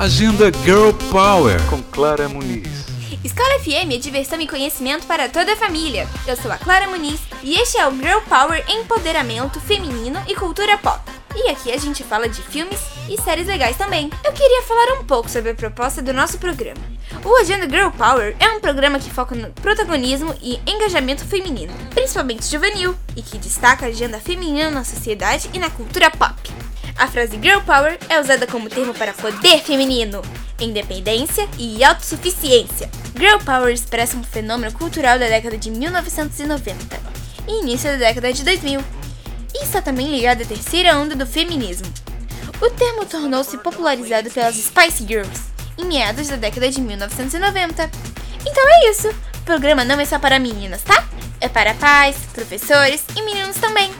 Agenda Girl Power com Clara Muniz. Escola FM é diversão e conhecimento para toda a família. Eu sou a Clara Muniz e este é o Girl Power Empoderamento Feminino e Cultura Pop. E aqui a gente fala de filmes e séries legais também. Eu queria falar um pouco sobre a proposta do nosso programa. O Agenda Girl Power é um programa que foca no protagonismo e engajamento feminino, principalmente juvenil, e que destaca a agenda feminina na sociedade e na cultura pop. A frase Girl Power é usada como termo para poder feminino, independência e autossuficiência. Girl Power expressa um fenômeno cultural da década de 1990 e início da década de 2000, e está também ligado à terceira onda do feminismo. O termo tornou-se popularizado pelas Spice Girls em meados da década de 1990. Então é isso! O programa não é só para meninas, tá? É para pais, professores e meninos também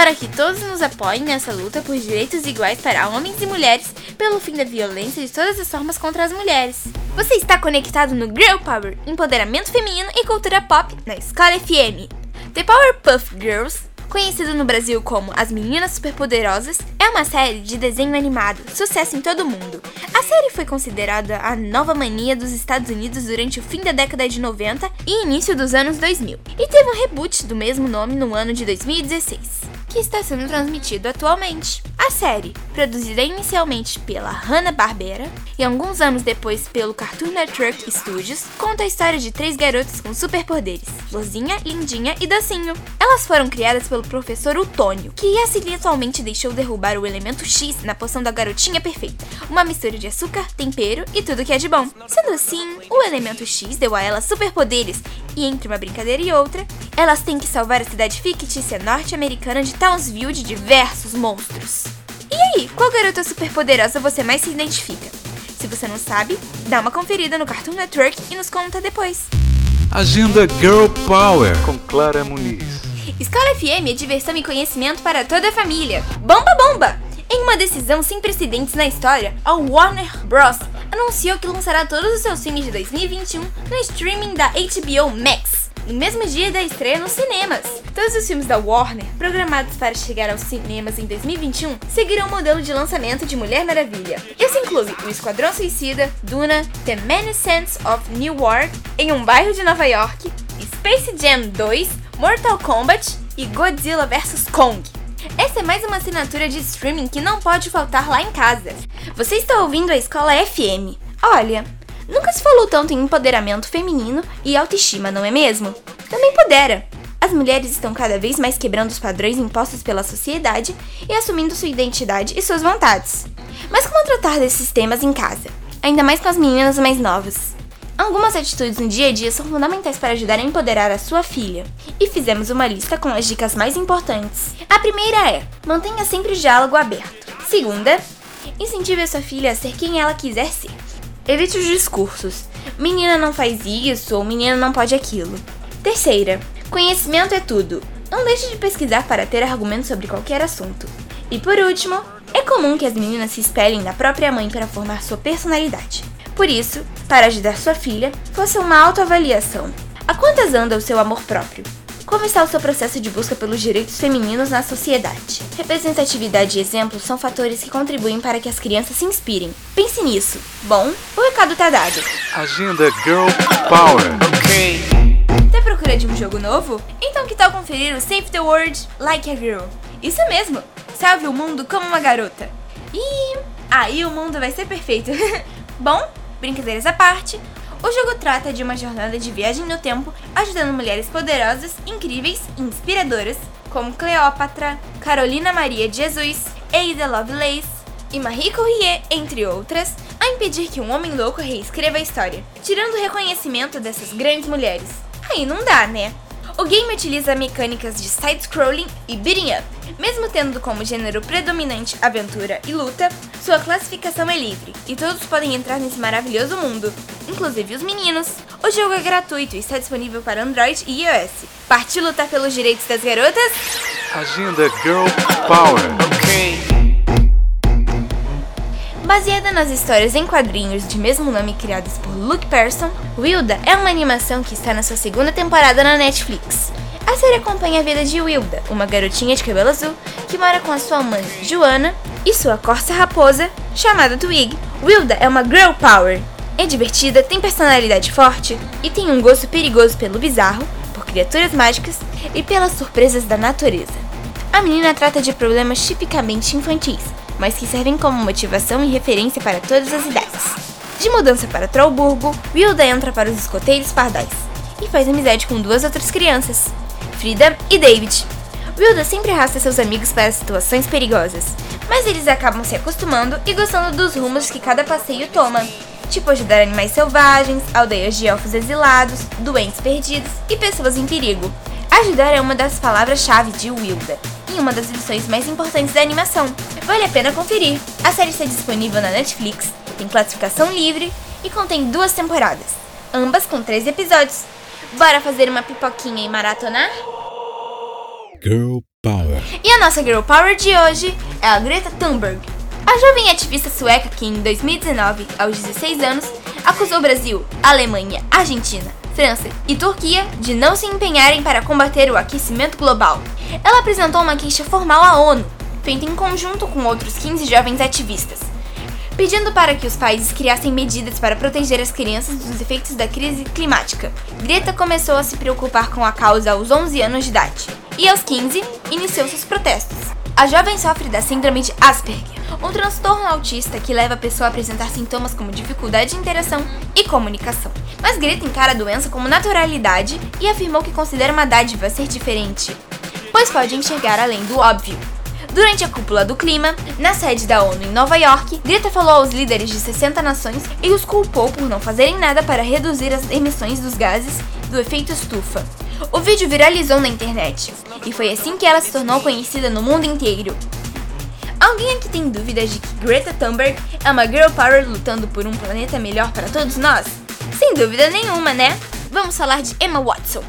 para que todos nos apoiem nessa luta por direitos iguais para homens e mulheres pelo fim da violência de todas as formas contra as mulheres. Você está conectado no Girl Power, empoderamento feminino e cultura pop na Escola FM. The Powerpuff Girls conhecido no Brasil como As Meninas Superpoderosas, é uma série de desenho animado, sucesso em todo o mundo. A série foi considerada a nova mania dos Estados Unidos durante o fim da década de 90 e início dos anos 2000, e teve um reboot do mesmo nome no ano de 2016 que está sendo transmitido atualmente. A série, produzida inicialmente pela Hanna-Barbera e alguns anos depois pelo Cartoon Network Studios, conta a história de três garotas com superpoderes: Lozinha, Lindinha e Docinho. Elas foram criadas pelo professor Utônio, que acidentalmente deixou derrubar o elemento X na poção da garotinha perfeita, uma mistura de açúcar, tempero e tudo que é de bom. Sendo assim, o elemento X deu a elas superpoderes e entre uma brincadeira e outra, elas têm que salvar a cidade fictícia norte-americana de Townsville de diversos monstros. E aí, qual garota superpoderosa você mais se identifica? Se você não sabe, dá uma conferida no Cartoon Network e nos conta depois. Agenda Girl Power com Clara Muniz. Escola FM é diversão e conhecimento para toda a família. Bomba bomba! Em uma decisão sem precedentes na história, a Warner Bros. Anunciou que lançará todos os seus filmes de 2021 no streaming da HBO Max, no mesmo dia da estreia nos cinemas. Todos os filmes da Warner, programados para chegar aos cinemas em 2021, seguirão o modelo de lançamento de Mulher Maravilha. Isso inclui O Esquadrão Suicida, Duna, The Saints of Newark, Em um Bairro de Nova York, Space Jam 2, Mortal Kombat e Godzilla vs Kong. Essa é mais uma assinatura de streaming que não pode faltar lá em casa. Você está ouvindo a Escola FM. Olha, nunca se falou tanto em empoderamento feminino e autoestima, não é mesmo? Também pudera. As mulheres estão cada vez mais quebrando os padrões impostos pela sociedade e assumindo sua identidade e suas vontades. Mas como tratar desses temas em casa? Ainda mais com as meninas mais novas. Algumas atitudes no dia a dia são fundamentais para ajudar a empoderar a sua filha, e fizemos uma lista com as dicas mais importantes. A primeira é: mantenha sempre o diálogo aberto. Segunda, incentive a sua filha a ser quem ela quiser ser. Evite os discursos: menina não faz isso ou menina não pode aquilo. Terceira, conhecimento é tudo. Não deixe de pesquisar para ter argumentos sobre qualquer assunto. E por último, é comum que as meninas se espelhem na própria mãe para formar sua personalidade. Por isso, para ajudar sua filha, faça uma autoavaliação. A quantas anda o seu amor próprio? Como está o seu processo de busca pelos direitos femininos na sociedade? Representatividade e exemplo são fatores que contribuem para que as crianças se inspirem. Pense nisso. Bom, o recado tá dado. Agenda Girl Power. Ok. Tá procura de um jogo novo? Então que tal conferir o Save the World Like a Girl? Isso mesmo! Salve o mundo como uma garota. E aí o mundo vai ser perfeito. Bom, Brincadeiras à parte, o jogo trata de uma jornada de viagem no tempo, ajudando mulheres poderosas, incríveis e inspiradoras, como Cleópatra, Carolina Maria de Jesus, Ada Lovelace e Marie Curie, entre outras, a impedir que um homem louco reescreva a história, tirando o reconhecimento dessas grandes mulheres. Aí não dá, né? O game utiliza mecânicas de side-scrolling e beating up. Mesmo tendo como gênero predominante aventura e luta, sua classificação é livre e todos podem entrar nesse maravilhoso mundo, inclusive os meninos. O jogo é gratuito e está disponível para Android e iOS. Partiu lutar pelos direitos das garotas? Agenda Girl Power. Ok. Baseada nas histórias em quadrinhos de mesmo nome criadas por Luke Person, Wilda é uma animação que está na sua segunda temporada na Netflix. A série acompanha a vida de Wilda, uma garotinha de cabelo azul que mora com a sua mãe, Joana, e sua corça raposa, chamada Twig. Wilda é uma girl power. É divertida, tem personalidade forte e tem um gosto perigoso pelo bizarro, por criaturas mágicas e pelas surpresas da natureza. A menina trata de problemas tipicamente infantis, mas que servem como motivação e referência para todas as idades. De mudança para Trollburgo, Wilda entra para os escoteiros pardais e faz amizade com duas outras crianças, Frida e David. Wilda sempre arrasta seus amigos para situações perigosas, mas eles acabam se acostumando e gostando dos rumos que cada passeio toma, tipo ajudar animais selvagens, aldeias de elfos exilados, doentes perdidos e pessoas em perigo. Ajudar é uma das palavras-chave de Wilda, em uma das lições mais importantes da animação. Vale a pena conferir. A série está disponível na Netflix, tem classificação livre e contém duas temporadas, ambas com três episódios. Bora fazer uma pipoquinha e maratonar? Girl Power. E a nossa Girl Power de hoje é a Greta Thunberg. A jovem ativista sueca que em 2019, aos 16 anos, acusou o Brasil, Alemanha, Argentina, França e Turquia de não se empenharem para combater o aquecimento global. Ela apresentou uma queixa formal à ONU, feita em conjunto com outros 15 jovens ativistas, pedindo para que os países criassem medidas para proteger as crianças dos efeitos da crise climática. Greta começou a se preocupar com a causa aos 11 anos de idade e aos 15 iniciou seus protestos. A jovem sofre da síndrome de Asperger, um transtorno autista que leva a pessoa a apresentar sintomas como dificuldade de interação e comunicação. Mas Greta encara a doença como naturalidade e afirmou que considera uma dádiva ser diferente, pois pode enxergar além do óbvio. Durante a cúpula do clima, na sede da ONU em Nova York, Greta falou aos líderes de 60 nações e os culpou por não fazerem nada para reduzir as emissões dos gases do efeito estufa. O vídeo viralizou na internet e foi assim que ela se tornou conhecida no mundo inteiro. Alguém aqui tem dúvidas de que Greta Thunberg é uma girl power lutando por um planeta melhor para todos nós? Sem dúvida nenhuma, né? Vamos falar de Emma Watson.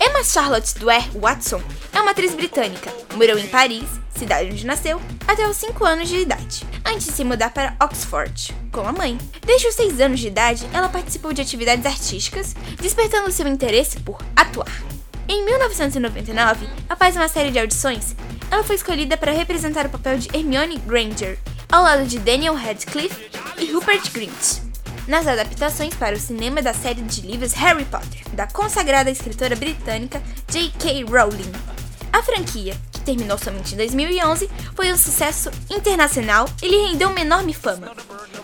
Emma Charlotte Dwyer Watson é uma atriz britânica. Morou em Paris, cidade onde nasceu, até os 5 anos de idade, antes de se mudar para Oxford com a mãe. Desde os 6 anos de idade, ela participou de atividades artísticas, despertando seu interesse por atuar. Em 1999, após uma série de audições, ela foi escolhida para representar o papel de Hermione Granger, ao lado de Daniel Radcliffe e Rupert Grint, nas adaptações para o cinema da série de livros Harry Potter, da consagrada escritora britânica J.K. Rowling. A franquia, terminou somente em 2011, foi um sucesso internacional e lhe rendeu uma enorme fama.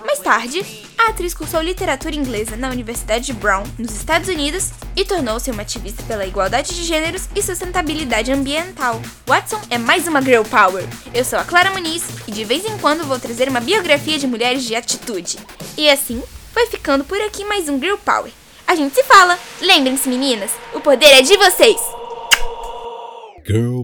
Mais tarde, a atriz cursou literatura inglesa na Universidade de Brown, nos Estados Unidos, e tornou-se uma ativista pela igualdade de gêneros e sustentabilidade ambiental. Watson é mais uma girl power. Eu sou a Clara Muniz e de vez em quando vou trazer uma biografia de mulheres de atitude. E assim, vai ficando por aqui mais um girl power. A gente se fala. Lembrem-se, meninas, o poder é de vocês. Girl.